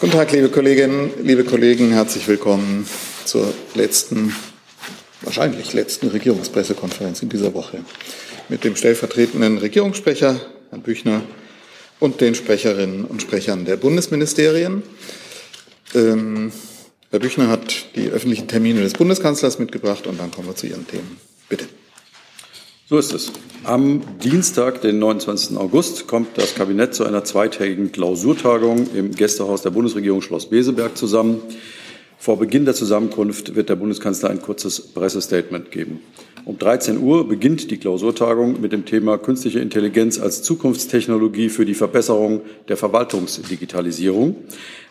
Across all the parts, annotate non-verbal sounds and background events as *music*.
Guten Tag, liebe Kolleginnen, liebe Kollegen. Herzlich willkommen zur letzten, wahrscheinlich letzten Regierungspressekonferenz in dieser Woche mit dem stellvertretenden Regierungssprecher, Herrn Büchner, und den Sprecherinnen und Sprechern der Bundesministerien. Ähm, Herr Büchner hat die öffentlichen Termine des Bundeskanzlers mitgebracht und dann kommen wir zu Ihren Themen. Bitte. So ist es. Am Dienstag, den 29. August, kommt das Kabinett zu einer zweitägigen Klausurtagung im Gästehaus der Bundesregierung Schloss Beseberg zusammen. Vor Beginn der Zusammenkunft wird der Bundeskanzler ein kurzes Pressestatement geben. Um 13 Uhr beginnt die Klausurtagung mit dem Thema künstliche Intelligenz als Zukunftstechnologie für die Verbesserung der Verwaltungsdigitalisierung.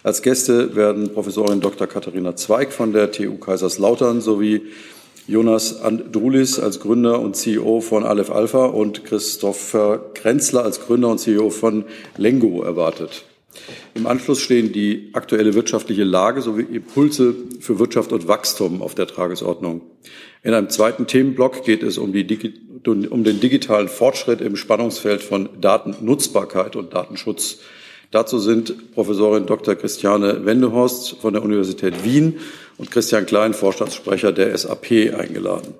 Als Gäste werden Professorin Dr. Katharina Zweig von der TU Kaiserslautern sowie Jonas Andrulis als Gründer und CEO von Aleph Alpha und Christopher Grenzler als Gründer und CEO von Lengo erwartet. Im Anschluss stehen die aktuelle wirtschaftliche Lage sowie Impulse für Wirtschaft und Wachstum auf der Tagesordnung. In einem zweiten Themenblock geht es um, die, um den digitalen Fortschritt im Spannungsfeld von Datennutzbarkeit und Datenschutz. Dazu sind Professorin Dr. Christiane Wendehorst von der Universität Wien und Christian Klein, Vorstandssprecher der SAP, eingeladen.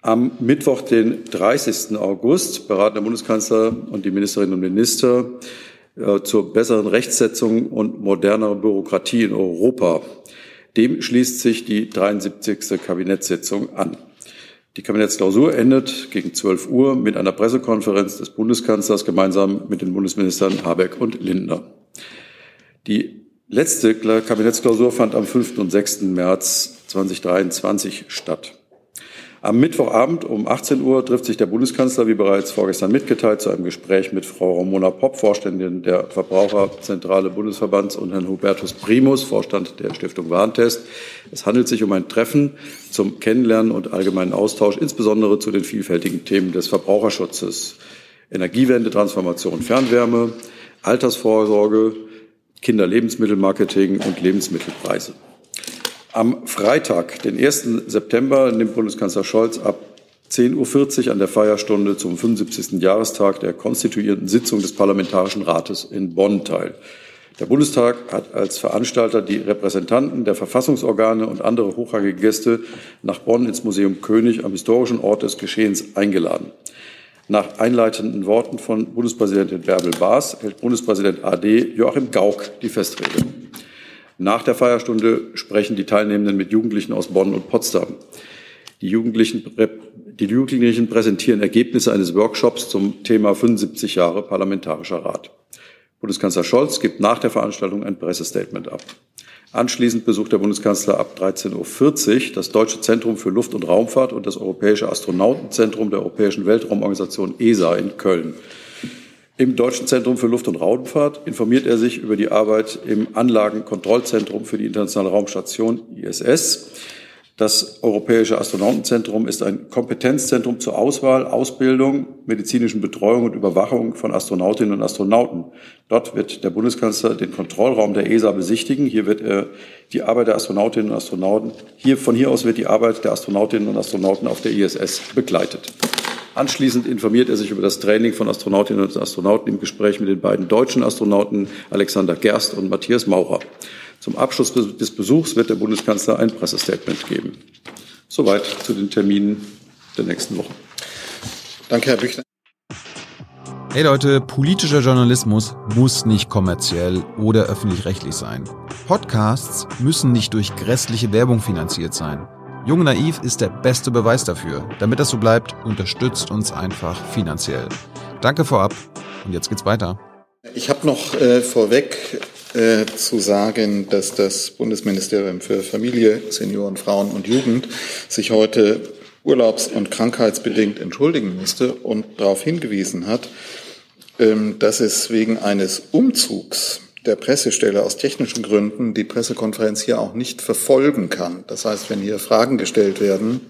Am Mittwoch, den 30. August, beraten der Bundeskanzler und die Ministerinnen und Minister äh, zur besseren Rechtsetzung und moderner Bürokratie in Europa. Dem schließt sich die 73. Kabinettssitzung an. Die Kabinettsklausur endet gegen 12 Uhr mit einer Pressekonferenz des Bundeskanzlers gemeinsam mit den Bundesministern Habeck und Lindner. Die letzte Kabinettsklausur fand am 5. und 6. März 2023 statt. Am Mittwochabend um 18 Uhr trifft sich der Bundeskanzler, wie bereits vorgestern mitgeteilt, zu einem Gespräch mit Frau Ramona Popp, Vorständin der Verbraucherzentrale Bundesverbands, und Herrn Hubertus Primus, Vorstand der Stiftung Warentest. Es handelt sich um ein Treffen zum Kennenlernen und allgemeinen Austausch, insbesondere zu den vielfältigen Themen des Verbraucherschutzes, Energiewende, Transformation, Fernwärme, Altersvorsorge, Kinderlebensmittelmarketing und Lebensmittelpreise. Am Freitag, den 1. September, nimmt Bundeskanzler Scholz ab 10.40 Uhr an der Feierstunde zum 75. Jahrestag der konstituierenden Sitzung des Parlamentarischen Rates in Bonn teil. Der Bundestag hat als Veranstalter die Repräsentanten der Verfassungsorgane und andere hochrangige Gäste nach Bonn ins Museum König am historischen Ort des Geschehens eingeladen. Nach einleitenden Worten von Bundespräsidentin Bärbel Baas hält Bundespräsident AD Joachim Gauck die Festrede. Nach der Feierstunde sprechen die Teilnehmenden mit Jugendlichen aus Bonn und Potsdam. Die Jugendlichen, die Jugendlichen präsentieren Ergebnisse eines Workshops zum Thema 75 Jahre Parlamentarischer Rat. Bundeskanzler Scholz gibt nach der Veranstaltung ein Pressestatement ab. Anschließend besucht der Bundeskanzler ab 13.40 Uhr das Deutsche Zentrum für Luft- und Raumfahrt und das Europäische Astronautenzentrum der Europäischen Weltraumorganisation ESA in Köln. Im Deutschen Zentrum für Luft- und Raumfahrt informiert er sich über die Arbeit im Anlagenkontrollzentrum für die Internationale Raumstation ISS. Das Europäische Astronautenzentrum ist ein Kompetenzzentrum zur Auswahl, Ausbildung, medizinischen Betreuung und Überwachung von Astronautinnen und Astronauten. Dort wird der Bundeskanzler den Kontrollraum der ESA besichtigen. Hier wird er die Arbeit der Astronautinnen und Astronauten, hier, von hier aus wird die Arbeit der Astronautinnen und Astronauten auf der ISS begleitet. Anschließend informiert er sich über das Training von Astronautinnen und Astronauten im Gespräch mit den beiden deutschen Astronauten Alexander Gerst und Matthias Maurer. Zum Abschluss des Besuchs wird der Bundeskanzler ein Pressestatement geben. Soweit zu den Terminen der nächsten Woche. Danke, Herr Büchner. Hey Leute, politischer Journalismus muss nicht kommerziell oder öffentlich-rechtlich sein. Podcasts müssen nicht durch grässliche Werbung finanziert sein. Jung Naiv ist der beste Beweis dafür. Damit das so bleibt, unterstützt uns einfach finanziell. Danke vorab und jetzt geht's weiter. Ich habe noch äh, vorweg äh, zu sagen, dass das Bundesministerium für Familie, Senioren, Frauen und Jugend sich heute urlaubs- und krankheitsbedingt entschuldigen musste und darauf hingewiesen hat, ähm, dass es wegen eines Umzugs der Pressestelle aus technischen Gründen die Pressekonferenz hier auch nicht verfolgen kann. Das heißt, wenn hier Fragen gestellt werden,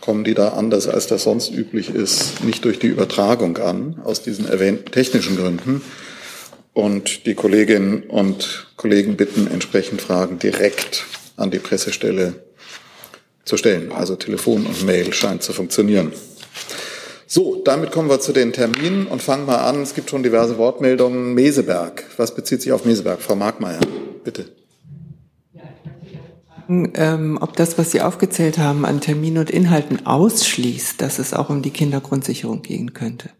kommen die da anders, als das sonst üblich ist, nicht durch die Übertragung an, aus diesen erwähnten technischen Gründen. Und die Kolleginnen und Kollegen bitten, entsprechend Fragen direkt an die Pressestelle zu stellen. Also Telefon und Mail scheint zu funktionieren. So, damit kommen wir zu den Terminen und fangen mal an. Es gibt schon diverse Wortmeldungen. Meseberg. Was bezieht sich auf Meseberg? Frau Markmeier, bitte. Ähm, ob das, was Sie aufgezählt haben, an Terminen und Inhalten ausschließt, dass es auch um die Kindergrundsicherung gehen könnte.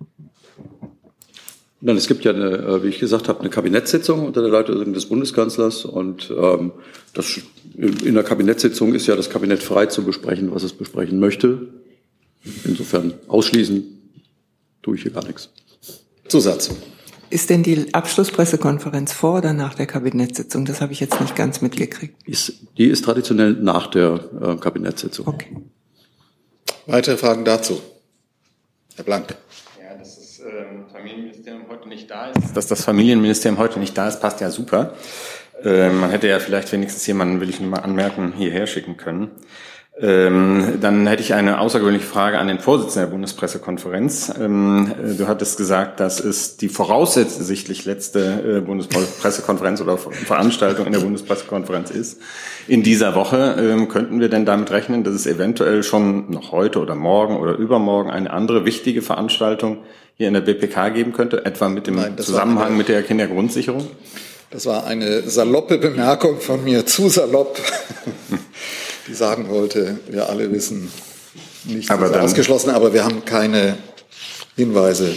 Nein, es gibt ja, eine, äh, wie ich gesagt habe, eine Kabinettssitzung unter der Leitung des Bundeskanzlers und ähm, das, in der Kabinettssitzung ist ja das Kabinett frei zu besprechen, was es besprechen möchte. Insofern ausschließen tue ich hier gar nichts. Zusatz. Ist denn die Abschlusspressekonferenz vor oder nach der Kabinettssitzung? Das habe ich jetzt nicht ganz mitgekriegt. Ist, die ist traditionell nach der äh, Kabinettssitzung. Okay. Weitere Fragen dazu? Herr Blank. Ja, das ähm, Familienministerium heute nicht da ist. Dass das Familienministerium heute nicht da ist, passt ja super. Äh, man hätte ja vielleicht wenigstens jemanden, will ich nur mal anmerken, hierher schicken können. Ähm, dann hätte ich eine außergewöhnliche Frage an den Vorsitzenden der Bundespressekonferenz. Ähm, äh, du hattest gesagt, dass es die voraussichtlich letzte äh, Bundespressekonferenz oder Veranstaltung in der Bundespressekonferenz ist. In dieser Woche ähm, könnten wir denn damit rechnen, dass es eventuell schon noch heute oder morgen oder übermorgen eine andere wichtige Veranstaltung hier in der BPK geben könnte, etwa mit dem Nein, Zusammenhang mit der Kindergrundsicherung? Das war eine saloppe Bemerkung von mir, zu salopp. *laughs* die sagen wollte, wir alle wissen, nicht aber dann, ausgeschlossen, aber wir haben keine Hinweise,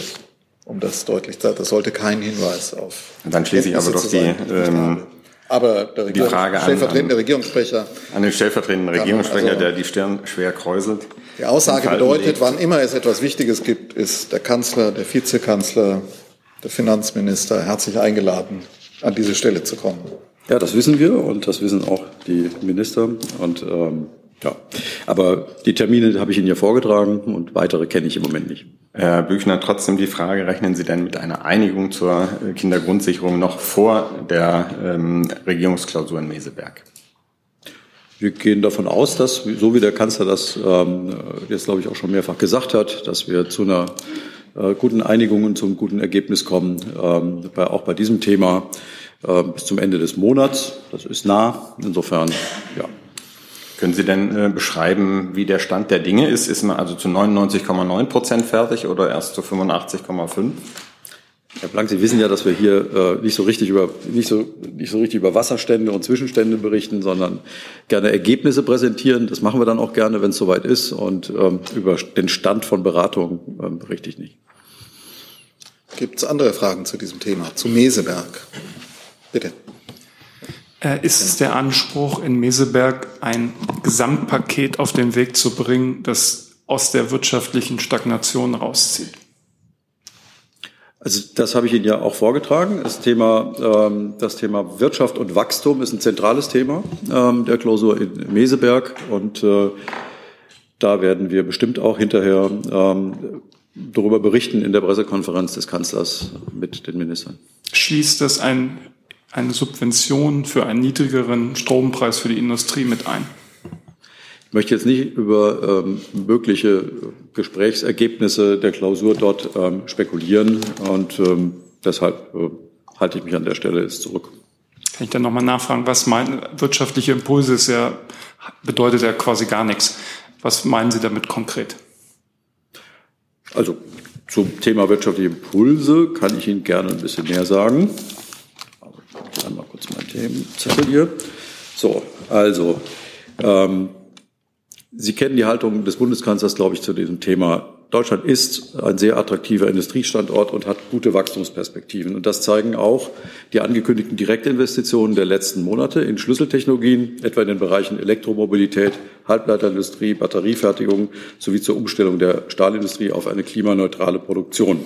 um das deutlich zu sagen. Das sollte kein Hinweis auf. Dann schließe ich aber doch die, ähm, aber der die Frage stellvertretende an, Regierungssprecher. An den stellvertretenden Regierungssprecher, also, der die Stirn schwer kräuselt. Die Aussage bedeutet, wann immer es etwas Wichtiges gibt, ist der Kanzler, der Vizekanzler, der Finanzminister herzlich eingeladen, an diese Stelle zu kommen. Ja, das wissen wir und das wissen auch die Minister. Und ähm, ja, aber die Termine habe ich Ihnen ja vorgetragen und weitere kenne ich im Moment nicht. Herr Büchner, trotzdem die Frage, rechnen Sie denn mit einer Einigung zur Kindergrundsicherung noch vor der ähm, Regierungsklausur in Meseberg? Wir gehen davon aus, dass, so wie der Kanzler das ähm, jetzt, glaube ich, auch schon mehrfach gesagt hat, dass wir zu einer äh, guten Einigung und zum guten Ergebnis kommen, ähm, bei, auch bei diesem Thema. Äh, bis zum Ende des Monats. Das ist nah. Insofern, ja. Können Sie denn äh, beschreiben, wie der Stand der Dinge ist? Ist man also zu 99,9 Prozent fertig oder erst zu 85,5? Herr Blank, Sie wissen ja, dass wir hier äh, nicht so richtig über nicht so nicht so richtig über Wasserstände und Zwischenstände berichten, sondern gerne Ergebnisse präsentieren. Das machen wir dann auch gerne, wenn es soweit ist. Und ähm, über den Stand von Beratungen ähm, berichte ich nicht. Gibt es andere Fragen zu diesem Thema? Zu Meseberg? Bitte. Äh, ist es der Anspruch, in Meseberg ein Gesamtpaket auf den Weg zu bringen, das aus der wirtschaftlichen Stagnation rauszieht? Also das habe ich Ihnen ja auch vorgetragen. Das Thema, ähm, das Thema Wirtschaft und Wachstum ist ein zentrales Thema ähm, der Klausur in Meseberg. Und äh, da werden wir bestimmt auch hinterher ähm, darüber berichten in der Pressekonferenz des Kanzlers mit den Ministern. Schließt das ein eine Subvention für einen niedrigeren Strompreis für die Industrie mit ein. Ich möchte jetzt nicht über ähm, mögliche Gesprächsergebnisse der Klausur dort ähm, spekulieren und ähm, deshalb äh, halte ich mich an der Stelle jetzt zurück. Kann ich dann nochmal nachfragen, was meinen wirtschaftliche Impulse ist ja, bedeutet ja quasi gar nichts. Was meinen Sie damit konkret? Also zum Thema wirtschaftliche Impulse kann ich Ihnen gerne ein bisschen mehr sagen mein Themenzettel hier. So, also, ähm, Sie kennen die Haltung des Bundeskanzlers, glaube ich, zu diesem Thema. Deutschland ist ein sehr attraktiver Industriestandort und hat gute Wachstumsperspektiven. Und das zeigen auch die angekündigten Direktinvestitionen der letzten Monate in Schlüsseltechnologien, etwa in den Bereichen Elektromobilität, Halbleiterindustrie, Batteriefertigung sowie zur Umstellung der Stahlindustrie auf eine klimaneutrale Produktion.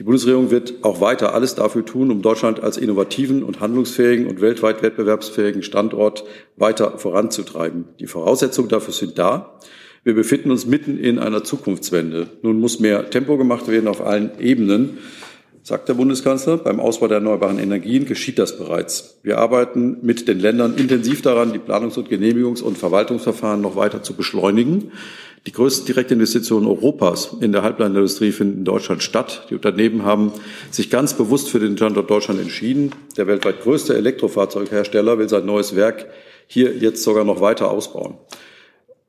Die Bundesregierung wird auch weiter alles dafür tun, um Deutschland als innovativen und handlungsfähigen und weltweit wettbewerbsfähigen Standort weiter voranzutreiben. Die Voraussetzungen dafür sind da. Wir befinden uns mitten in einer Zukunftswende. Nun muss mehr Tempo gemacht werden auf allen Ebenen, sagt der Bundeskanzler. Beim Ausbau der erneuerbaren Energien geschieht das bereits. Wir arbeiten mit den Ländern intensiv daran, die Planungs- und Genehmigungs- und Verwaltungsverfahren noch weiter zu beschleunigen. Die größten Direktinvestitionen Europas in der Halbleiterindustrie finden in Deutschland statt. Die Unternehmen haben sich ganz bewusst für den Standort Deutschland entschieden. Der weltweit größte Elektrofahrzeughersteller will sein neues Werk hier jetzt sogar noch weiter ausbauen.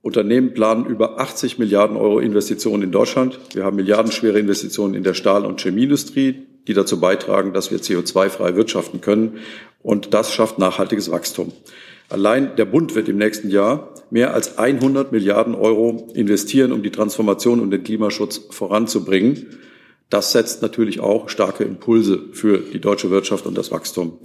Unternehmen planen über 80 Milliarden Euro Investitionen in Deutschland. Wir haben milliardenschwere Investitionen in der Stahl- und Chemieindustrie, die dazu beitragen, dass wir CO2-frei wirtschaften können. Und das schafft nachhaltiges Wachstum. Allein der Bund wird im nächsten Jahr mehr als 100 Milliarden Euro investieren, um die Transformation und den Klimaschutz voranzubringen. Das setzt natürlich auch starke Impulse für die deutsche Wirtschaft und das Wachstum.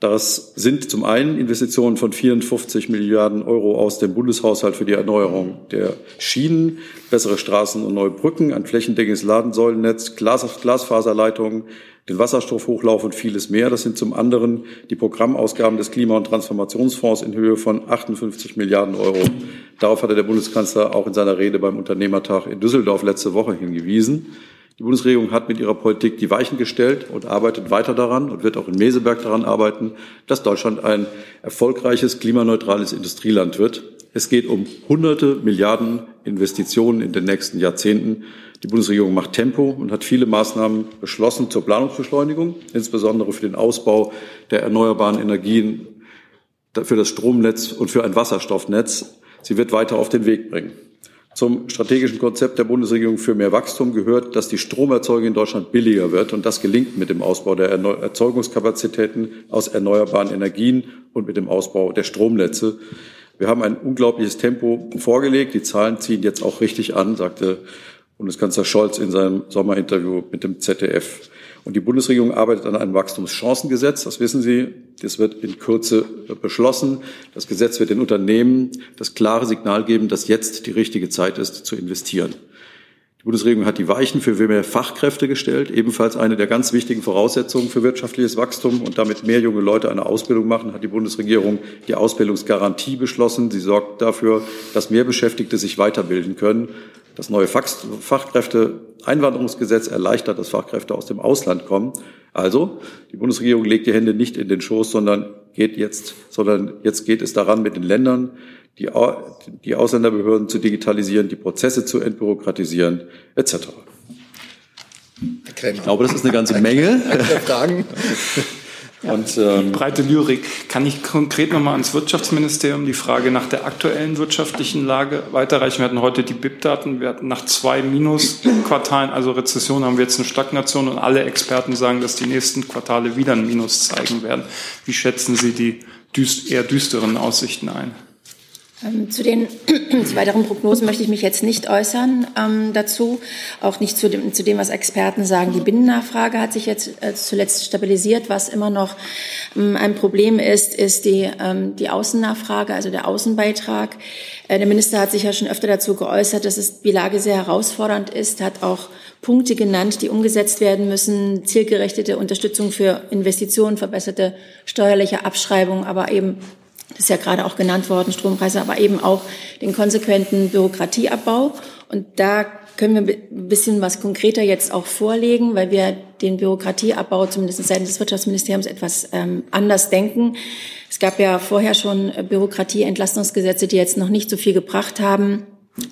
Das sind zum einen Investitionen von 54 Milliarden Euro aus dem Bundeshaushalt für die Erneuerung der Schienen, bessere Straßen und neue Brücken, ein flächendeckendes Ladensäulennetz, Glas Glasfaserleitungen, den Wasserstoffhochlauf und vieles mehr. Das sind zum anderen die Programmausgaben des Klima- und Transformationsfonds in Höhe von 58 Milliarden Euro. Darauf hatte der Bundeskanzler auch in seiner Rede beim Unternehmertag in Düsseldorf letzte Woche hingewiesen. Die Bundesregierung hat mit ihrer Politik die Weichen gestellt und arbeitet weiter daran und wird auch in Meseberg daran arbeiten, dass Deutschland ein erfolgreiches, klimaneutrales Industrieland wird. Es geht um hunderte Milliarden Investitionen in den nächsten Jahrzehnten. Die Bundesregierung macht Tempo und hat viele Maßnahmen beschlossen zur Planungsbeschleunigung, insbesondere für den Ausbau der erneuerbaren Energien, für das Stromnetz und für ein Wasserstoffnetz. Sie wird weiter auf den Weg bringen. Zum strategischen Konzept der Bundesregierung für mehr Wachstum gehört, dass die Stromerzeugung in Deutschland billiger wird. Und das gelingt mit dem Ausbau der Erzeugungskapazitäten aus erneuerbaren Energien und mit dem Ausbau der Stromnetze. Wir haben ein unglaubliches Tempo vorgelegt. Die Zahlen ziehen jetzt auch richtig an, sagte Bundeskanzler Scholz in seinem Sommerinterview mit dem ZDF. Und die Bundesregierung arbeitet an einem Wachstumschancengesetz. Das wissen Sie. Das wird in Kürze beschlossen. Das Gesetz wird den Unternehmen das klare Signal geben, dass jetzt die richtige Zeit ist, zu investieren. Die Bundesregierung hat die Weichen für mehr Fachkräfte gestellt, ebenfalls eine der ganz wichtigen Voraussetzungen für wirtschaftliches Wachstum und damit mehr junge Leute eine Ausbildung machen, hat die Bundesregierung die Ausbildungsgarantie beschlossen. Sie sorgt dafür, dass mehr Beschäftigte sich weiterbilden können. Das neue Fachkräfteeinwanderungsgesetz erleichtert, dass Fachkräfte aus dem Ausland kommen. Also, die Bundesregierung legt die Hände nicht in den Schoß, sondern geht jetzt, sondern jetzt geht es daran, mit den Ländern die, die Ausländerbehörden zu digitalisieren, die Prozesse zu entbürokratisieren, etc. Ich glaube, das ist eine ganze Menge. *laughs* Fragen. *laughs* Und, ähm, breite Lyrik. Kann ich konkret nochmal ans Wirtschaftsministerium die Frage nach der aktuellen wirtschaftlichen Lage weiterreichen? Wir hatten heute die BIP-Daten. Wir hatten nach zwei Minusquartalen, also Rezession, haben wir jetzt eine Stagnation und alle Experten sagen, dass die nächsten Quartale wieder ein Minus zeigen werden. Wie schätzen Sie die düst eher düsteren Aussichten ein? Ähm, zu den *clears throat* zu weiteren Prognosen möchte ich mich jetzt nicht äußern ähm, dazu, auch nicht zu dem, zu dem, was Experten sagen. Die Binnennachfrage hat sich jetzt äh, zuletzt stabilisiert. Was immer noch ähm, ein Problem ist, ist die, ähm, die Außennachfrage, also der Außenbeitrag. Äh, der Minister hat sich ja schon öfter dazu geäußert, dass es die Lage sehr herausfordernd ist, hat auch Punkte genannt, die umgesetzt werden müssen, zielgerechtete Unterstützung für Investitionen, verbesserte steuerliche Abschreibung, aber eben das ist ja gerade auch genannt worden, Strompreise, aber eben auch den konsequenten Bürokratieabbau. Und da können wir ein bisschen was konkreter jetzt auch vorlegen, weil wir den Bürokratieabbau zumindest seitens des Wirtschaftsministeriums etwas ähm, anders denken. Es gab ja vorher schon Bürokratieentlastungsgesetze, die jetzt noch nicht so viel gebracht haben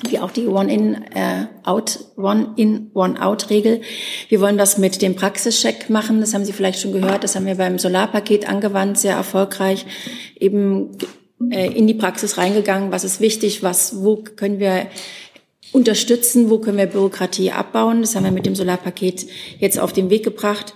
wie auch die One-in-Out, äh, One-in, One-out-Regel. Wir wollen das mit dem Praxischeck machen. Das haben Sie vielleicht schon gehört. Das haben wir beim Solarpaket angewandt, sehr erfolgreich. Eben äh, in die Praxis reingegangen. Was ist wichtig? Was, wo können wir unterstützen? Wo können wir Bürokratie abbauen? Das haben wir mit dem Solarpaket jetzt auf den Weg gebracht.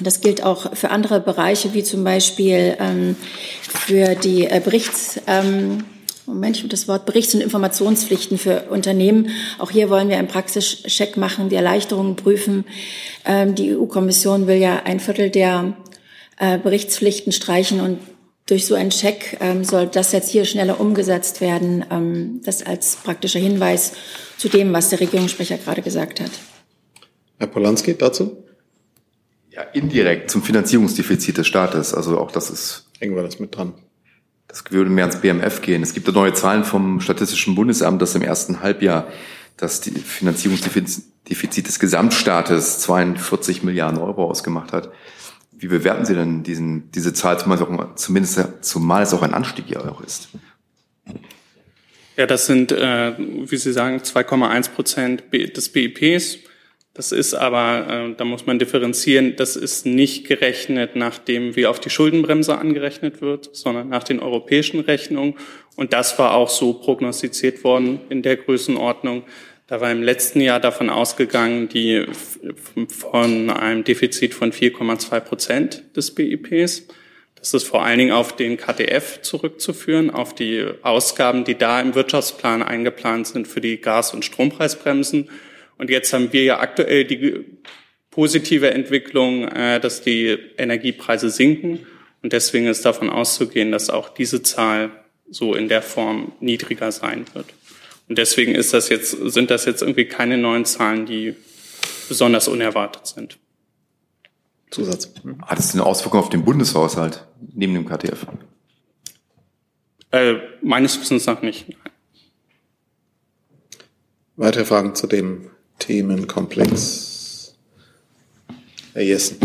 Das gilt auch für andere Bereiche, wie zum Beispiel ähm, für die äh, Berichts, ähm, Moment, ich das Wort Berichts- und Informationspflichten für Unternehmen. Auch hier wollen wir einen Praxischeck machen, die Erleichterungen prüfen. Ähm, die EU-Kommission will ja ein Viertel der äh, Berichtspflichten streichen und durch so einen Check ähm, soll das jetzt hier schneller umgesetzt werden. Ähm, das als praktischer Hinweis zu dem, was der Regierungssprecher gerade gesagt hat. Herr Polanski dazu? Ja, indirekt zum Finanzierungsdefizit des Staates. Also auch das ist. Hängen wir das mit dran. Das würde mehr ans BMF gehen. Es gibt neue Zahlen vom Statistischen Bundesamt, dass im ersten Halbjahr das Finanzierungsdefizit des Gesamtstaates 42 Milliarden Euro ausgemacht hat. Wie bewerten Sie denn diesen, diese Zahl, zumindest, zumal es auch ein Anstieg ja auch ist? Ja, das sind, äh, wie Sie sagen, 2,1 Prozent des BIPs. Das ist aber, äh, da muss man differenzieren, das ist nicht gerechnet nach dem, wie auf die Schuldenbremse angerechnet wird, sondern nach den europäischen Rechnungen. Und das war auch so prognostiziert worden in der Größenordnung. Da war im letzten Jahr davon ausgegangen, die von einem Defizit von 4,2 Prozent des BIPs. Das ist vor allen Dingen auf den KTF zurückzuführen, auf die Ausgaben, die da im Wirtschaftsplan eingeplant sind für die Gas- und Strompreisbremsen und jetzt haben wir ja aktuell die positive Entwicklung, äh, dass die Energiepreise sinken. Und deswegen ist davon auszugehen, dass auch diese Zahl so in der Form niedriger sein wird. Und deswegen ist das jetzt, sind das jetzt irgendwie keine neuen Zahlen, die besonders unerwartet sind. Zusatz. Hat es eine Auswirkung auf den Bundeshaushalt neben dem KTF? Äh, meines Wissens nach nicht. Weitere Fragen zu dem Themenkomplex. Herr Jessen.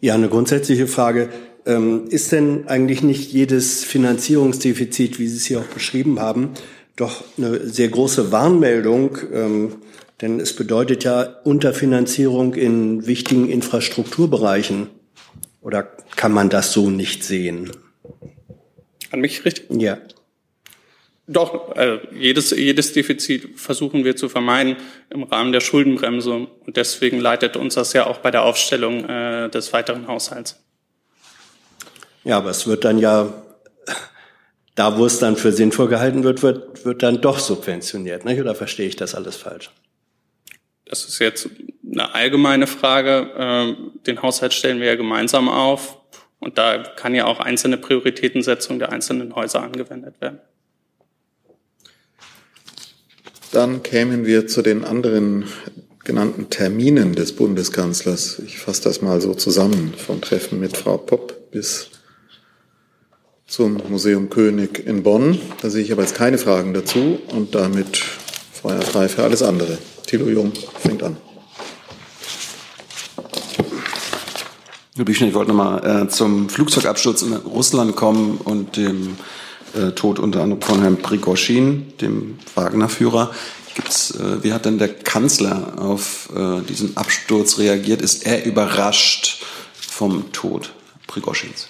Ja, eine grundsätzliche Frage. Ähm, ist denn eigentlich nicht jedes Finanzierungsdefizit, wie Sie es hier auch beschrieben haben, doch eine sehr große Warnmeldung? Ähm, denn es bedeutet ja Unterfinanzierung in wichtigen Infrastrukturbereichen. Oder kann man das so nicht sehen? An mich richtig? Ja. Doch, äh, jedes, jedes Defizit versuchen wir zu vermeiden im Rahmen der Schuldenbremse. Und deswegen leitet uns das ja auch bei der Aufstellung äh, des weiteren Haushalts. Ja, aber es wird dann ja, da wo es dann für sinnvoll gehalten wird, wird, wird dann doch subventioniert. Nicht? Oder verstehe ich das alles falsch? Das ist jetzt eine allgemeine Frage. Äh, den Haushalt stellen wir ja gemeinsam auf. Und da kann ja auch einzelne Prioritätensetzung der einzelnen Häuser angewendet werden. Dann kämen wir zu den anderen genannten Terminen des Bundeskanzlers. Ich fasse das mal so zusammen, vom Treffen mit Frau Popp bis zum Museum König in Bonn. Da sehe ich aber jetzt keine Fragen dazu und damit feuerfrei für alles andere. Thilo Jung fängt an. Herr Büchner, ich wollte nochmal äh, zum Flugzeugabsturz in Russland kommen und dem äh, Tod unter anderem von Herrn Prigoschin, dem Wagner-Führer. äh, wie hat denn der Kanzler auf äh, diesen Absturz reagiert? Ist er überrascht vom Tod Prigoschins?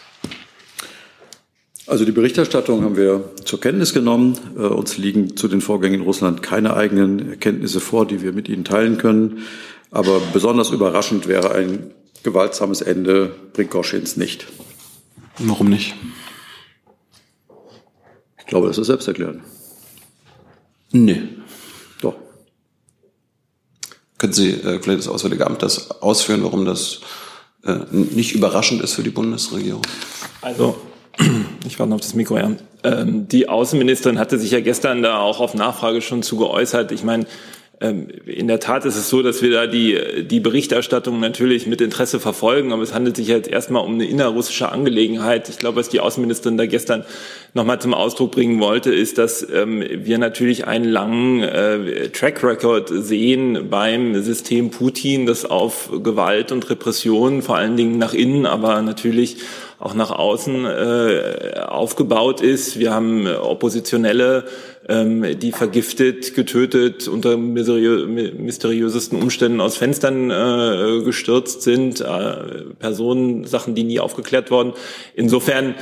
Also die Berichterstattung haben wir zur Kenntnis genommen. Äh, uns liegen zu den Vorgängen in Russland keine eigenen Erkenntnisse vor, die wir mit Ihnen teilen können. Aber besonders überraschend wäre ein gewaltsames Ende Prigoschins nicht. Warum nicht? Ich glaube, das ist selbsterklärend. Nee. Doch. Können Sie äh, vielleicht das Auswärtige Amt das ausführen, warum das äh, nicht überraschend ist für die Bundesregierung? Also, *clears throat* ich warte noch auf das Mikro, ja. Ähm, die Außenministerin hatte sich ja gestern da auch auf Nachfrage schon zu geäußert. Ich meine, in der Tat ist es so, dass wir da die, die Berichterstattung natürlich mit Interesse verfolgen, aber es handelt sich jetzt erstmal um eine innerrussische Angelegenheit. Ich glaube, was die Außenministerin da gestern nochmal zum Ausdruck bringen wollte, ist, dass ähm, wir natürlich einen langen äh, Track Record sehen beim System Putin, das auf Gewalt und Repression vor allen Dingen nach innen, aber natürlich auch nach außen äh, aufgebaut ist. Wir haben Oppositionelle, ähm, die vergiftet, getötet, unter mysteriö mysteriösesten Umständen aus Fenstern äh, gestürzt sind, äh, Personen, Sachen, die nie aufgeklärt wurden. Insofern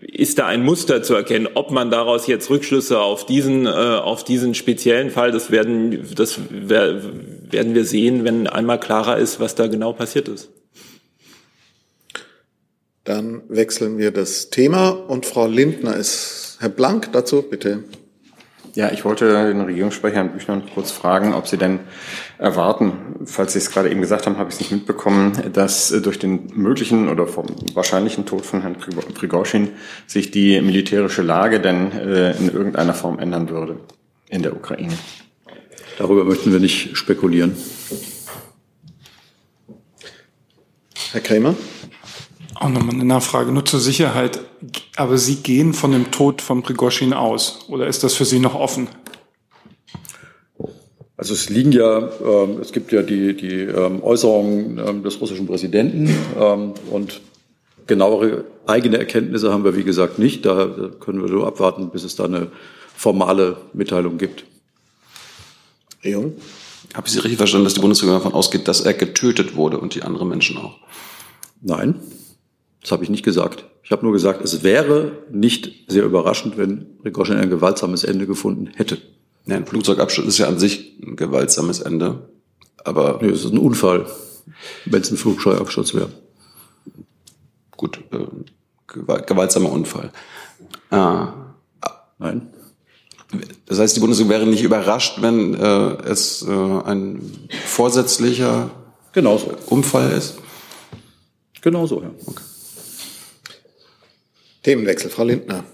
ist da ein Muster zu erkennen. Ob man daraus jetzt Rückschlüsse auf diesen, äh, auf diesen speziellen Fall, das werden, das werden wir sehen, wenn einmal klarer ist, was da genau passiert ist. Dann wechseln wir das Thema und Frau Lindner ist Herr Blank dazu, bitte. Ja, ich wollte den Regierungssprecher Herrn Büchner kurz fragen, ob Sie denn erwarten, falls Sie es gerade eben gesagt haben, habe ich es nicht mitbekommen, dass äh, durch den möglichen oder vom wahrscheinlichen Tod von Herrn Prigozhin sich die militärische Lage denn äh, in irgendeiner Form ändern würde in der Ukraine. Darüber möchten wir nicht spekulieren. Herr Krämer? Auch nochmal eine Nachfrage, nur zur Sicherheit. Aber Sie gehen von dem Tod von Prigoschin aus oder ist das für Sie noch offen? Also es liegen ja, äh, es gibt ja die, die ähm, Äußerungen ähm, des russischen Präsidenten ähm, und genauere eigene Erkenntnisse haben wir, wie gesagt, nicht. Da können wir nur abwarten, bis es da eine formale Mitteilung gibt. Jung? Habe ich Sie richtig verstanden, dass die Bundesregierung davon ausgeht, dass er getötet wurde und die anderen Menschen auch? Nein, das habe ich nicht gesagt. Ich habe nur gesagt, es wäre nicht sehr überraschend, wenn Prigozhin ein gewaltsames Ende gefunden hätte. Ja, ein Flugzeugabsturz ist ja an sich ein gewaltsames Ende. Aber nee, es ist ein Unfall, wenn es ein Flugzeugabsturz wäre. Gut, äh, gewaltsamer Unfall. Ah. Nein. Das heißt, die Bundesregierung wäre nicht überrascht, wenn äh, es äh, ein vorsätzlicher Genauso. Unfall ist? Genauso, ja. Okay. Themenwechsel, Frau Lindner.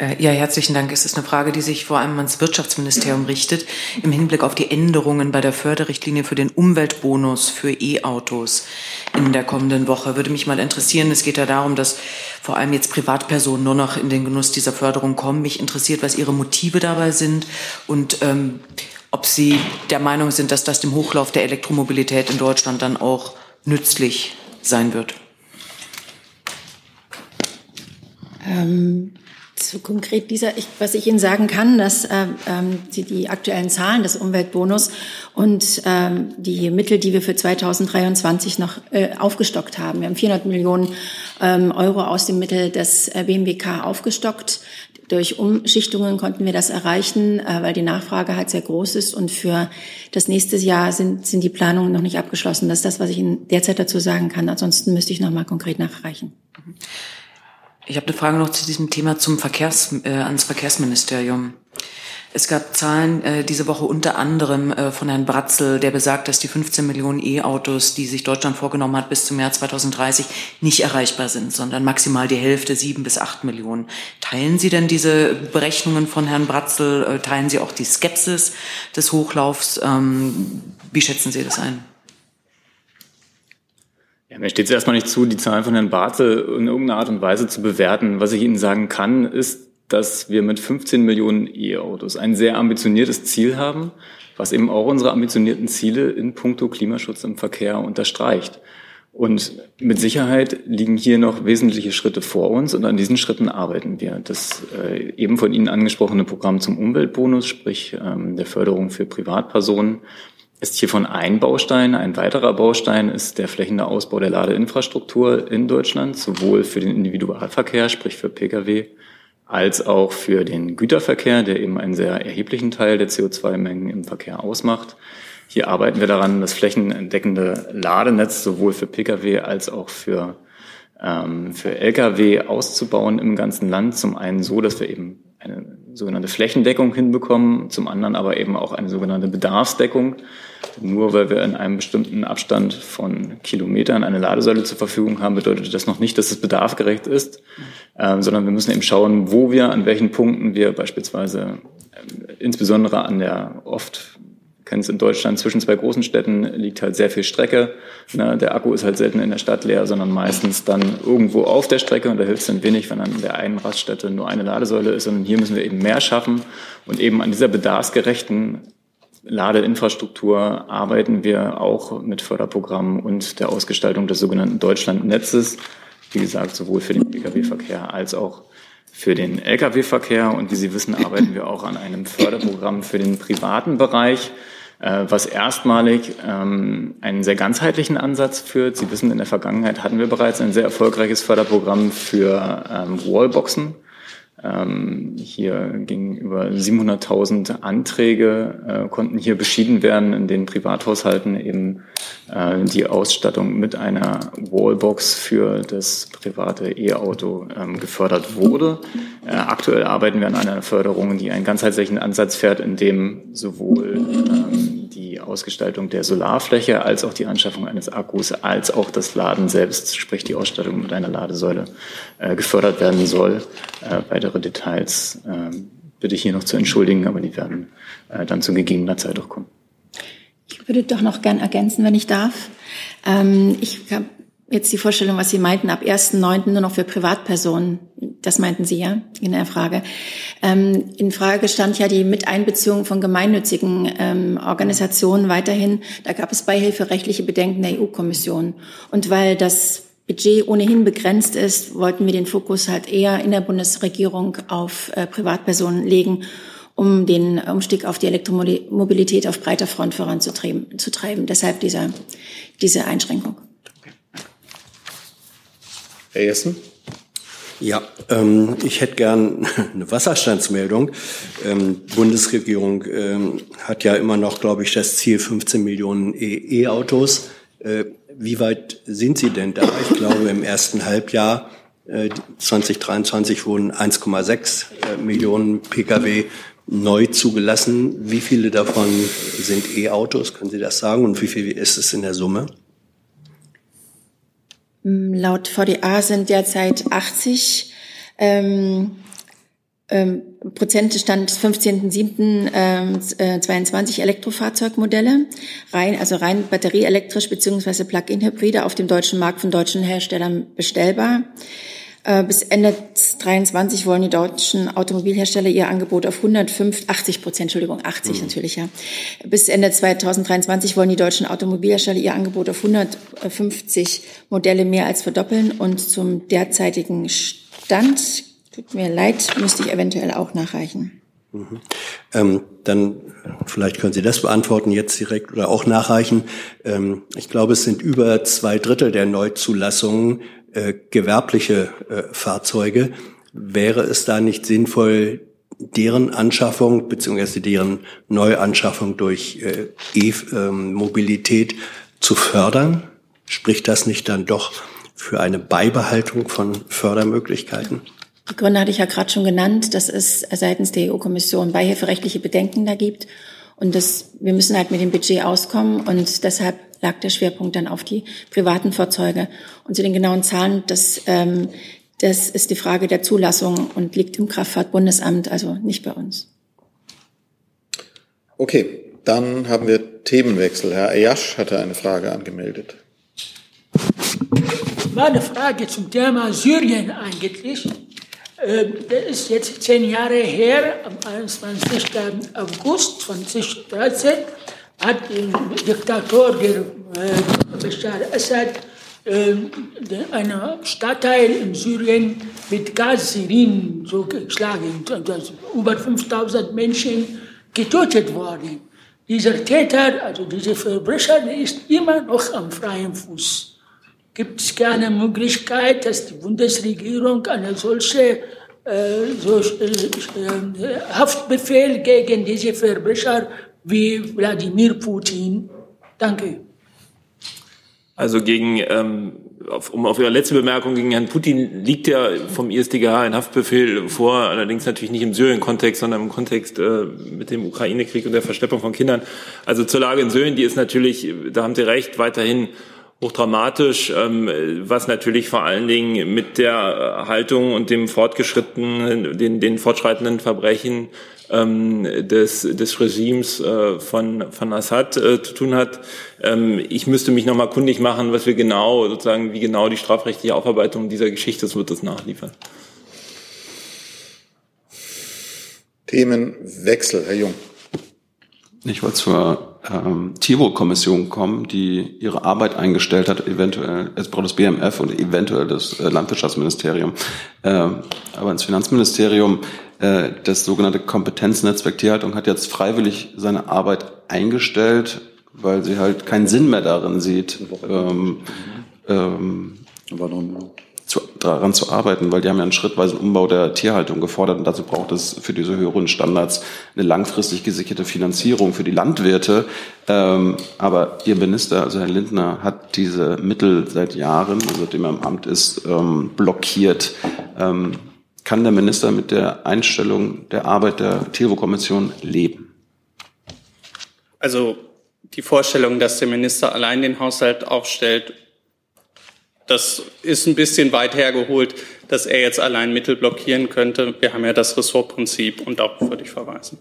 Äh, ja, herzlichen Dank. Es ist eine Frage, die sich vor allem ans Wirtschaftsministerium richtet, im Hinblick auf die Änderungen bei der Förderrichtlinie für den Umweltbonus für E-Autos in der kommenden Woche. Würde mich mal interessieren, es geht ja darum, dass vor allem jetzt Privatpersonen nur noch in den Genuss dieser Förderung kommen. Mich interessiert, was Ihre Motive dabei sind und ähm, ob Sie der Meinung sind, dass das dem Hochlauf der Elektromobilität in Deutschland dann auch nützlich sein wird. Ähm, zu konkret dieser, ich, was ich Ihnen sagen kann, dass äh, ähm, die, die aktuellen Zahlen des Umweltbonus und ähm, die Mittel, die wir für 2023 noch äh, aufgestockt haben. Wir haben 400 Millionen ähm, Euro aus dem Mittel des äh, BMWK aufgestockt. Durch Umschichtungen konnten wir das erreichen, äh, weil die Nachfrage halt sehr groß ist. Und für das nächste Jahr sind, sind die Planungen noch nicht abgeschlossen. Das ist das, was ich Ihnen derzeit dazu sagen kann. Ansonsten müsste ich noch mal konkret nachreichen. Mhm. Ich habe eine Frage noch zu diesem Thema zum Verkehrs, äh, ans Verkehrsministerium. Es gab Zahlen äh, diese Woche unter anderem äh, von Herrn Bratzel, der besagt, dass die 15 Millionen E-Autos, die sich Deutschland vorgenommen hat, bis zum Jahr 2030 nicht erreichbar sind, sondern maximal die Hälfte, sieben bis acht Millionen. Teilen Sie denn diese Berechnungen von Herrn Bratzel? Äh, teilen Sie auch die Skepsis des Hochlaufs? Ähm, wie schätzen Sie das ein? Mir steht es erstmal nicht zu, die Zahlen von Herrn Barzel in irgendeiner Art und Weise zu bewerten. Was ich Ihnen sagen kann, ist, dass wir mit 15 Millionen E-Autos ein sehr ambitioniertes Ziel haben, was eben auch unsere ambitionierten Ziele in puncto Klimaschutz im Verkehr unterstreicht. Und mit Sicherheit liegen hier noch wesentliche Schritte vor uns und an diesen Schritten arbeiten wir. Das äh, eben von Ihnen angesprochene Programm zum Umweltbonus, sprich ähm, der Förderung für Privatpersonen, ist hiervon ein Baustein. Ein weiterer Baustein ist der flächende Ausbau der Ladeinfrastruktur in Deutschland, sowohl für den Individualverkehr, sprich für Pkw, als auch für den Güterverkehr, der eben einen sehr erheblichen Teil der CO2-Mengen im Verkehr ausmacht. Hier arbeiten wir daran, das flächendeckende Ladenetz sowohl für Pkw als auch für, ähm, für Lkw auszubauen im ganzen Land. Zum einen so, dass wir eben eine sogenannte Flächendeckung hinbekommen, zum anderen aber eben auch eine sogenannte Bedarfsdeckung. Nur weil wir in einem bestimmten Abstand von Kilometern eine Ladesäule zur Verfügung haben, bedeutet das noch nicht, dass es bedarfgerecht ist, ähm, sondern wir müssen eben schauen, wo wir, an welchen Punkten wir beispielsweise äh, insbesondere an der oft kennen es in Deutschland, zwischen zwei großen Städten liegt halt sehr viel Strecke. Ne? Der Akku ist halt selten in der Stadt leer, sondern meistens dann irgendwo auf der Strecke und da hilft es dann wenig, wenn an der einen Raststätte nur eine Ladesäule ist, sondern hier müssen wir eben mehr schaffen und eben an dieser bedarfsgerechten Ladeinfrastruktur arbeiten wir auch mit Förderprogrammen und der Ausgestaltung des sogenannten Deutschlandnetzes. Wie gesagt, sowohl für den Pkw-Verkehr als auch für den Lkw-Verkehr. Und wie Sie wissen, arbeiten wir auch an einem Förderprogramm für den privaten Bereich. Äh, was erstmalig ähm, einen sehr ganzheitlichen Ansatz führt. Sie wissen, in der Vergangenheit hatten wir bereits ein sehr erfolgreiches Förderprogramm für ähm, Wallboxen. Ähm, hier gingen über 700.000 Anträge, äh, konnten hier beschieden werden, in denen Privathaushalten eben äh, die Ausstattung mit einer Wallbox für das private E-Auto ähm, gefördert wurde. Äh, aktuell arbeiten wir an einer Förderung, die einen ganzheitlichen Ansatz fährt, in dem sowohl ähm, Ausgestaltung der Solarfläche als auch die Anschaffung eines Akkus als auch das Laden selbst, sprich die Ausstattung mit einer Ladesäule, äh, gefördert werden soll. Äh, weitere Details äh, bitte ich hier noch zu entschuldigen, aber die werden äh, dann zu gegebener Zeit auch kommen. Ich würde doch noch gern ergänzen, wenn ich darf. Ähm, ich habe jetzt die Vorstellung, was Sie meinten, ab 1.9. nur noch für Privatpersonen. Das meinten Sie ja in der Frage. Ähm, in Frage stand ja die Miteinbeziehung von gemeinnützigen ähm, Organisationen weiterhin. Da gab es beihilferechtliche Bedenken der EU-Kommission. Und weil das Budget ohnehin begrenzt ist, wollten wir den Fokus halt eher in der Bundesregierung auf äh, Privatpersonen legen um den Umstieg auf die Elektromobilität auf breiter Front voranzutreiben. Zu treiben. Deshalb dieser, diese Einschränkung. Herr Jessen? Ja, ähm, ich hätte gern *laughs* eine Wasserstandsmeldung. Ähm, Bundesregierung ähm, hat ja immer noch, glaube ich, das Ziel 15 Millionen e- E-Autos. Äh, wie weit sind Sie denn da? Ich glaube, im ersten Halbjahr äh, 2023 wurden 1,6 äh, Millionen Pkw neu zugelassen. Wie viele davon sind E-Autos? Können Sie das sagen? Und wie viel ist es in der Summe? Mm, laut VDA sind derzeit 80 ähm, ähm, Prozent Stand 15.07.22 ähm, äh, Elektrofahrzeugmodelle, rein, also rein batterieelektrisch beziehungsweise Plug-in-Hybride auf dem deutschen Markt von deutschen Herstellern bestellbar. Äh, bis Ende 23 wollen die deutschen Automobilhersteller ihr Angebot auf 180 Prozent, Entschuldigung, 80 mhm. natürlich, ja. Bis Ende 2023 wollen die deutschen Automobilhersteller ihr Angebot auf 150 Modelle mehr als verdoppeln und zum derzeitigen Stand, tut mir leid, müsste ich eventuell auch nachreichen. Mhm. Ähm, dann vielleicht können Sie das beantworten jetzt direkt oder auch nachreichen. Ähm, ich glaube, es sind über zwei Drittel der Neuzulassungen äh, gewerbliche äh, Fahrzeuge. Wäre es da nicht sinnvoll, deren Anschaffung bzw. deren Neuanschaffung durch äh, E-Mobilität zu fördern? Spricht das nicht dann doch für eine Beibehaltung von Fördermöglichkeiten? Die Gründe hatte ich ja gerade schon genannt, dass es seitens der EU-Kommission beihilferechtliche Bedenken da gibt. Und das, wir müssen halt mit dem Budget auskommen und deshalb lag der Schwerpunkt dann auf die privaten Fahrzeuge. Und zu den genauen Zahlen, das, ähm, das ist die Frage der Zulassung und liegt im Kraftfahrtbundesamt, also nicht bei uns. Okay, dann haben wir Themenwechsel. Herr Ayash hatte eine Frage angemeldet. Meine Frage zum Thema Syrien eigentlich. Ähm, das ist jetzt zehn Jahre her, am 21. August 2013 hat der Diktator Bashar Assad einen Stadtteil in Syrien mit Gassirenen so geschlagen. Also über 5000 Menschen getötet worden. Dieser Täter, also dieser Verbrecher, ist immer noch am freien Fuß. Gibt es keine Möglichkeit, dass die Bundesregierung eine solche äh, so, äh Haftbefehl gegen diese Verbrecher wie Wladimir Putin. Danke. Also gegen, ähm, auf, um auf Ihre letzte Bemerkung gegen Herrn Putin liegt ja vom ISDGH ein Haftbefehl vor, allerdings natürlich nicht im Syrien-Kontext, sondern im Kontext äh, mit dem Ukraine-Krieg und der Verschleppung von Kindern. Also zur Lage in Syrien, die ist natürlich, da haben Sie recht, weiterhin hochdramatisch, ähm, was natürlich vor allen Dingen mit der Haltung und dem fortgeschrittenen, den, den fortschreitenden Verbrechen ähm, des, des Regimes äh, von, von Assad äh, zu tun hat. Ähm, ich müsste mich nochmal kundig machen, was wir genau, sozusagen, wie genau die strafrechtliche Aufarbeitung dieser Geschichte, das wird das nachliefern. Themenwechsel, Herr Jung. Ich wollte zur ähm, Tierwohlkommission kommen, die ihre Arbeit eingestellt hat, eventuell, es braucht das BMF und eventuell das äh, Landwirtschaftsministerium, äh, aber ins Finanzministerium. Äh, das sogenannte Kompetenznetzwerk Tierhaltung hat jetzt freiwillig seine Arbeit eingestellt, weil sie halt keinen Sinn mehr darin sieht. Ähm, ähm, zu, daran zu arbeiten, weil die haben ja einen schrittweisen Umbau der Tierhaltung gefordert und dazu braucht es für diese höheren Standards eine langfristig gesicherte Finanzierung für die Landwirte. Ähm, aber Ihr Minister, also Herr Lindner, hat diese Mittel seit Jahren, seitdem er im Amt ist, ähm, blockiert. Ähm, kann der Minister mit der Einstellung der Arbeit der Tierwohlkommission leben? Also die Vorstellung, dass der Minister allein den Haushalt aufstellt das ist ein bisschen weit hergeholt, dass er jetzt allein Mittel blockieren könnte. Wir haben ja das Ressortprinzip und darauf würde ich verweisen.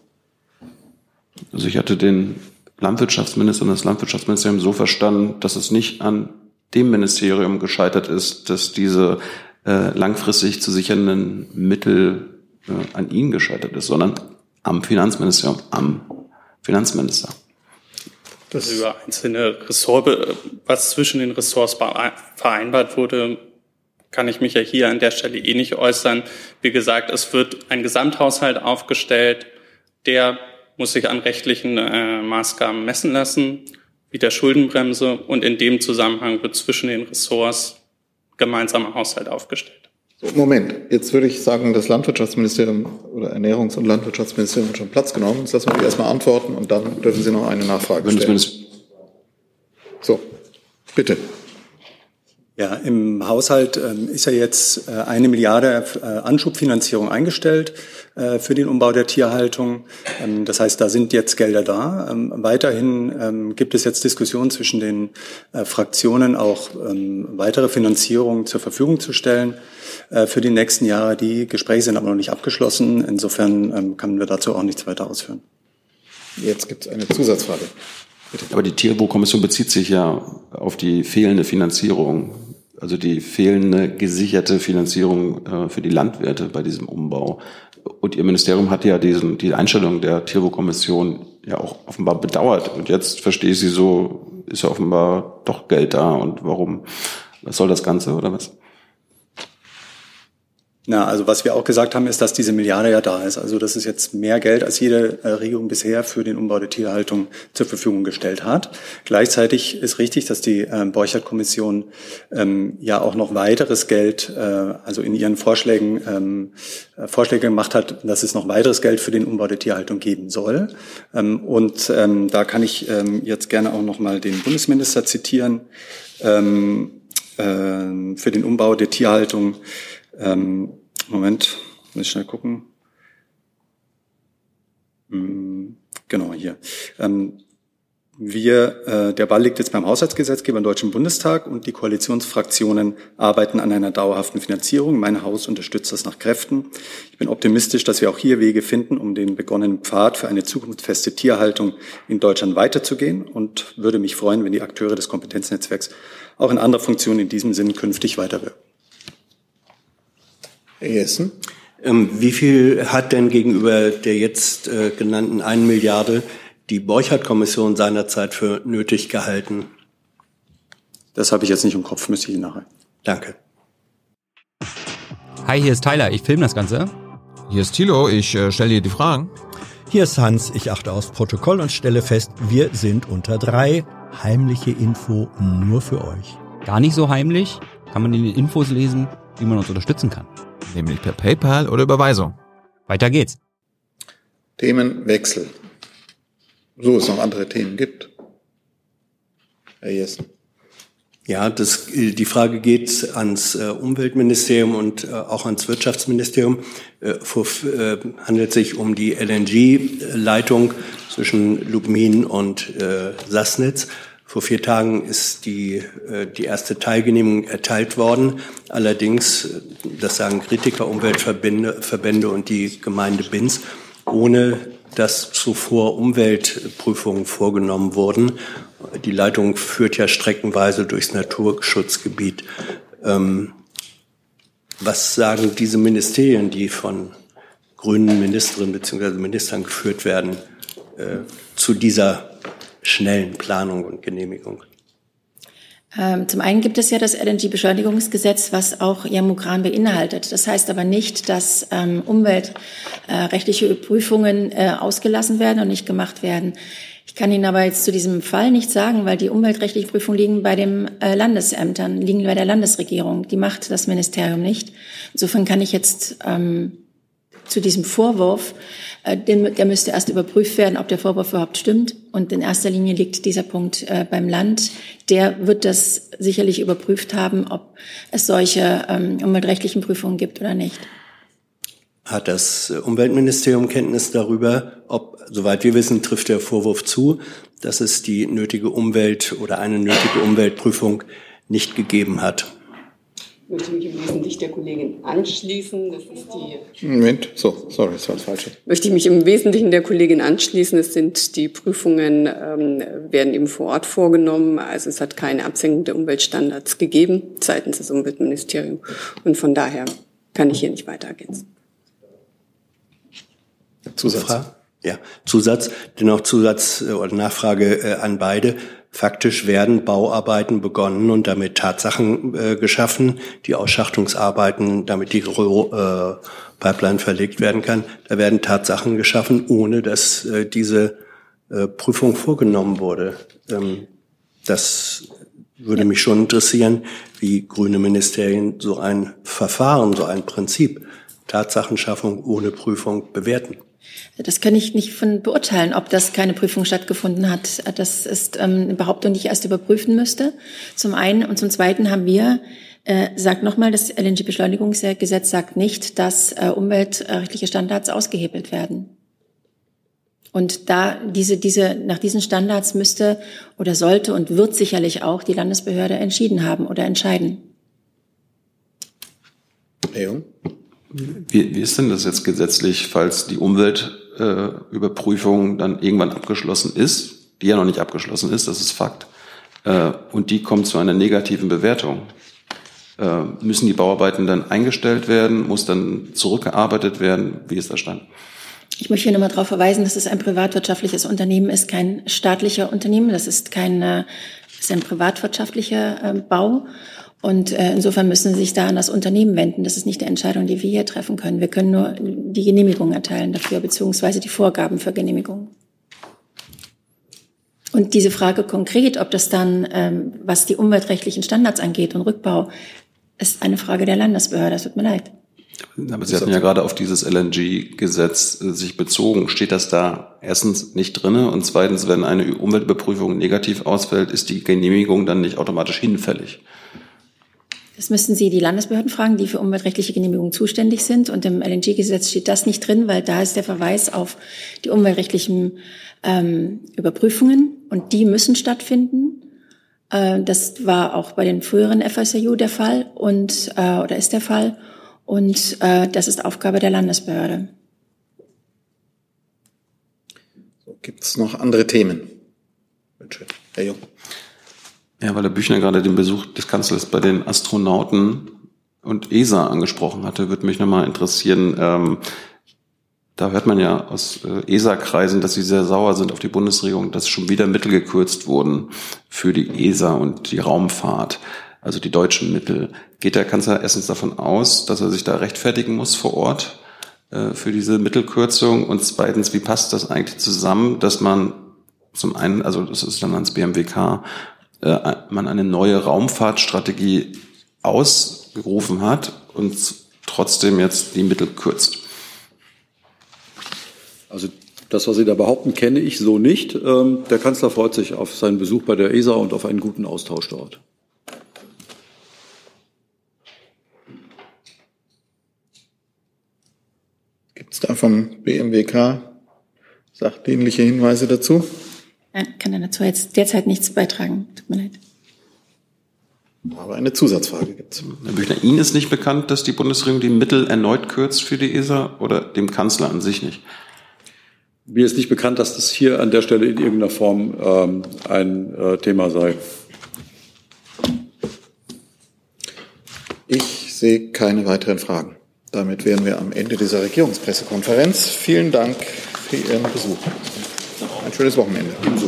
Also ich hatte den Landwirtschaftsminister und das Landwirtschaftsministerium so verstanden, dass es nicht an dem Ministerium gescheitert ist, dass diese äh, langfristig zu sichernden Mittel äh, an ihn gescheitert ist, sondern am Finanzministerium, am Finanzminister. Das über einzelne Ressort, was zwischen den Ressorts vereinbart wurde, kann ich mich ja hier an der Stelle eh nicht äußern. Wie gesagt, es wird ein Gesamthaushalt aufgestellt Der muss sich an rechtlichen äh, Maßgaben messen lassen, wie der Schuldenbremse. Und in dem Zusammenhang wird zwischen den Ressorts gemeinsamer Haushalt aufgestellt. Moment, jetzt würde ich sagen, das Landwirtschaftsministerium oder Ernährungs- und Landwirtschaftsministerium hat schon Platz genommen. Jetzt lassen wir die erstmal antworten und dann dürfen Sie noch eine Nachfrage stellen. So, bitte. Ja, im Haushalt ähm, ist ja jetzt äh, eine Milliarde äh, Anschubfinanzierung eingestellt äh, für den Umbau der Tierhaltung. Ähm, das heißt, da sind jetzt Gelder da. Ähm, weiterhin ähm, gibt es jetzt Diskussionen zwischen den äh, Fraktionen, auch ähm, weitere Finanzierung zur Verfügung zu stellen äh, für die nächsten Jahre. Die Gespräche sind aber noch nicht abgeschlossen. Insofern ähm, können wir dazu auch nichts weiter ausführen. Jetzt gibt es eine Zusatzfrage. Bitte. Aber die Tierwohlkommission bezieht sich ja auf die fehlende Finanzierung also die fehlende gesicherte Finanzierung äh, für die Landwirte bei diesem Umbau. Und Ihr Ministerium hat ja diesen, die Einstellung der Tierwohlkommission ja auch offenbar bedauert. Und jetzt verstehe ich Sie so, ist ja offenbar doch Geld da. Und warum? Was soll das Ganze oder was? Na, also was wir auch gesagt haben, ist, dass diese Milliarde ja da ist. Also das ist jetzt mehr Geld, als jede äh, Regierung bisher für den Umbau der Tierhaltung zur Verfügung gestellt hat. Gleichzeitig ist richtig, dass die äh, Borchert-Kommission ähm, ja auch noch weiteres Geld, äh, also in ihren Vorschlägen ähm, äh, Vorschläge gemacht hat, dass es noch weiteres Geld für den Umbau der Tierhaltung geben soll. Ähm, und ähm, da kann ich ähm, jetzt gerne auch noch mal den Bundesminister zitieren ähm, äh, für den Umbau der Tierhaltung. Ähm, Moment, muss ich schnell gucken. Hm, genau, hier. Ähm, wir, äh, der Ball liegt jetzt beim Haushaltsgesetzgeber im Deutschen Bundestag und die Koalitionsfraktionen arbeiten an einer dauerhaften Finanzierung. Mein Haus unterstützt das nach Kräften. Ich bin optimistisch, dass wir auch hier Wege finden, um den begonnenen Pfad für eine zukunftsfeste Tierhaltung in Deutschland weiterzugehen und würde mich freuen, wenn die Akteure des Kompetenznetzwerks auch in anderer Funktion in diesem Sinn künftig weiterwirken. Herr Jessen. Ähm, wie viel hat denn gegenüber der jetzt äh, genannten 1 Milliarde die Borchardt-Kommission seinerzeit für nötig gehalten? Das habe ich jetzt nicht im Kopf, müsste ich nachher. Danke. Hi, hier ist Tyler, ich filme das Ganze. Hier ist Thilo, ich äh, stelle dir die Fragen. Hier ist Hans, ich achte aufs Protokoll und stelle fest, wir sind unter drei. Heimliche Info nur für euch. Gar nicht so heimlich, kann man in den Infos lesen, wie man uns unterstützen kann nämlich per PayPal oder Überweisung. Weiter geht's. Themenwechsel. So es noch andere Themen gibt. Herr Jessen. Ja, das, die Frage geht ans äh, Umweltministerium und äh, auch ans Wirtschaftsministerium. Vor, äh, handelt sich um die LNG-Leitung zwischen Lubmin und äh, Sassnitz. Vor vier Tagen ist die, äh, die erste Teilgenehmigung erteilt worden. Allerdings, äh, das sagen Kritiker, Umweltverbände Verbände und die Gemeinde Binz, ohne dass zuvor Umweltprüfungen vorgenommen wurden. Die Leitung führt ja streckenweise durchs Naturschutzgebiet. Ähm, was sagen diese Ministerien, die von grünen Ministerinnen bzw. Ministern geführt werden, äh, zu dieser schnellen Planung und Genehmigung? Ähm, zum einen gibt es ja das LNG-Beschleunigungsgesetz, was auch Jamukran beinhaltet. Das heißt aber nicht, dass ähm, umweltrechtliche Prüfungen äh, ausgelassen werden und nicht gemacht werden. Ich kann Ihnen aber jetzt zu diesem Fall nicht sagen, weil die umweltrechtlichen Prüfungen liegen bei den äh, Landesämtern, liegen bei der Landesregierung. Die macht das Ministerium nicht. Insofern kann ich jetzt ähm, zu diesem Vorwurf äh, der müsste erst überprüft werden, ob der Vorwurf überhaupt stimmt. Und in erster Linie liegt dieser Punkt äh, beim Land. Der wird das sicherlich überprüft haben, ob es solche ähm, umweltrechtlichen Prüfungen gibt oder nicht. Hat das Umweltministerium Kenntnis darüber, ob, soweit wir wissen, trifft der Vorwurf zu, dass es die nötige Umwelt oder eine nötige Umweltprüfung nicht gegeben hat? Möchte mich im Wesentlichen der Kollegin anschließen. Das ist die. Moment, so, sorry, das war das Falsche. Möchte ich mich im Wesentlichen der Kollegin anschließen. Es sind die Prüfungen, ähm, werden eben vor Ort vorgenommen. Also es hat keine Absenkung der Umweltstandards gegeben seitens des Umweltministeriums. Und von daher kann ich hier nicht weiter ergänzen. Zusatz? Ja, Zusatz, dennoch Zusatz äh, oder Nachfrage äh, an beide. Faktisch werden Bauarbeiten begonnen und damit Tatsachen äh, geschaffen, die Ausschachtungsarbeiten, damit die äh, Pipeline verlegt werden kann. Da werden Tatsachen geschaffen, ohne dass äh, diese äh, Prüfung vorgenommen wurde. Ähm, das würde mich schon interessieren, wie grüne Ministerien so ein Verfahren, so ein Prinzip Tatsachenschaffung ohne Prüfung bewerten. Das kann ich nicht von beurteilen, ob das keine Prüfung stattgefunden hat. Das ist ähm, eine Behauptung, die ich erst überprüfen müsste. Zum einen und zum zweiten haben wir äh, sagt nochmal, das LNG-Beschleunigungsgesetz sagt nicht, dass äh, umweltrechtliche Standards ausgehebelt werden. Und da diese, diese, nach diesen Standards müsste oder sollte und wird sicherlich auch die Landesbehörde entschieden haben oder entscheiden. Herr Jung? Wie, wie ist denn das jetzt gesetzlich, falls die Umweltüberprüfung äh, dann irgendwann abgeschlossen ist, die ja noch nicht abgeschlossen ist, das ist Fakt, äh, und die kommt zu einer negativen Bewertung? Äh, müssen die Bauarbeiten dann eingestellt werden? Muss dann zurückgearbeitet werden? Wie ist der Stand? Ich möchte hier nochmal darauf verweisen, dass es ein privatwirtschaftliches Unternehmen ist, kein staatlicher Unternehmen. Das ist kein, das ist ein privatwirtschaftlicher Bau. Und äh, insofern müssen Sie sich da an das Unternehmen wenden. Das ist nicht eine Entscheidung, die wir hier treffen können. Wir können nur die Genehmigung erteilen dafür, beziehungsweise die Vorgaben für Genehmigung. Und diese Frage konkret, ob das dann, ähm, was die umweltrechtlichen Standards angeht und Rückbau, ist eine Frage der Landesbehörde. Das tut mir leid. Aber Sie hatten ja gerade auf dieses LNG-Gesetz äh, sich bezogen. Steht das da erstens nicht drinne und zweitens, wenn eine Umweltüberprüfung negativ ausfällt, ist die Genehmigung dann nicht automatisch hinfällig? Das müssen Sie die Landesbehörden fragen, die für umweltrechtliche Genehmigungen zuständig sind. Und im LNG-Gesetz steht das nicht drin, weil da ist der Verweis auf die umweltrechtlichen ähm, Überprüfungen und die müssen stattfinden. Äh, das war auch bei den früheren FSU der Fall und äh, oder ist der Fall. Und äh, das ist Aufgabe der Landesbehörde. Gibt es noch andere Themen? Bitte, Herr Jung. Ja, weil der Büchner gerade den Besuch des Kanzlers bei den Astronauten und ESA angesprochen hatte, würde mich nochmal interessieren. Ähm, da hört man ja aus äh, ESA-Kreisen, dass sie sehr sauer sind auf die Bundesregierung, dass schon wieder Mittel gekürzt wurden für die ESA und die Raumfahrt, also die deutschen Mittel. Geht der Kanzler erstens davon aus, dass er sich da rechtfertigen muss vor Ort äh, für diese Mittelkürzung? Und zweitens, wie passt das eigentlich zusammen, dass man zum einen, also das ist dann ans BMWK, äh, man eine neue Raumfahrtstrategie ausgerufen hat und trotzdem jetzt die Mittel kürzt. Also das, was Sie da behaupten, kenne ich so nicht. Ähm, der Kanzler freut sich auf seinen Besuch bei der ESA und auf einen guten Austausch dort. Gibt es da vom BMWK sachdienliche Hinweise dazu? Nein, kann er dazu jetzt derzeit nichts beitragen. Tut mir leid. Aber eine Zusatzfrage gibt es. Herr Büchner, Ihnen ist nicht bekannt, dass die Bundesregierung die Mittel erneut kürzt für die ESA oder dem Kanzler an sich nicht? Mir ist nicht bekannt, dass das hier an der Stelle in irgendeiner Form ähm, ein äh, Thema sei. Ich sehe keine weiteren Fragen. Damit wären wir am Ende dieser Regierungspressekonferenz. Vielen Dank für Ihren Besuch. Schönes Wochenende. Ebenso.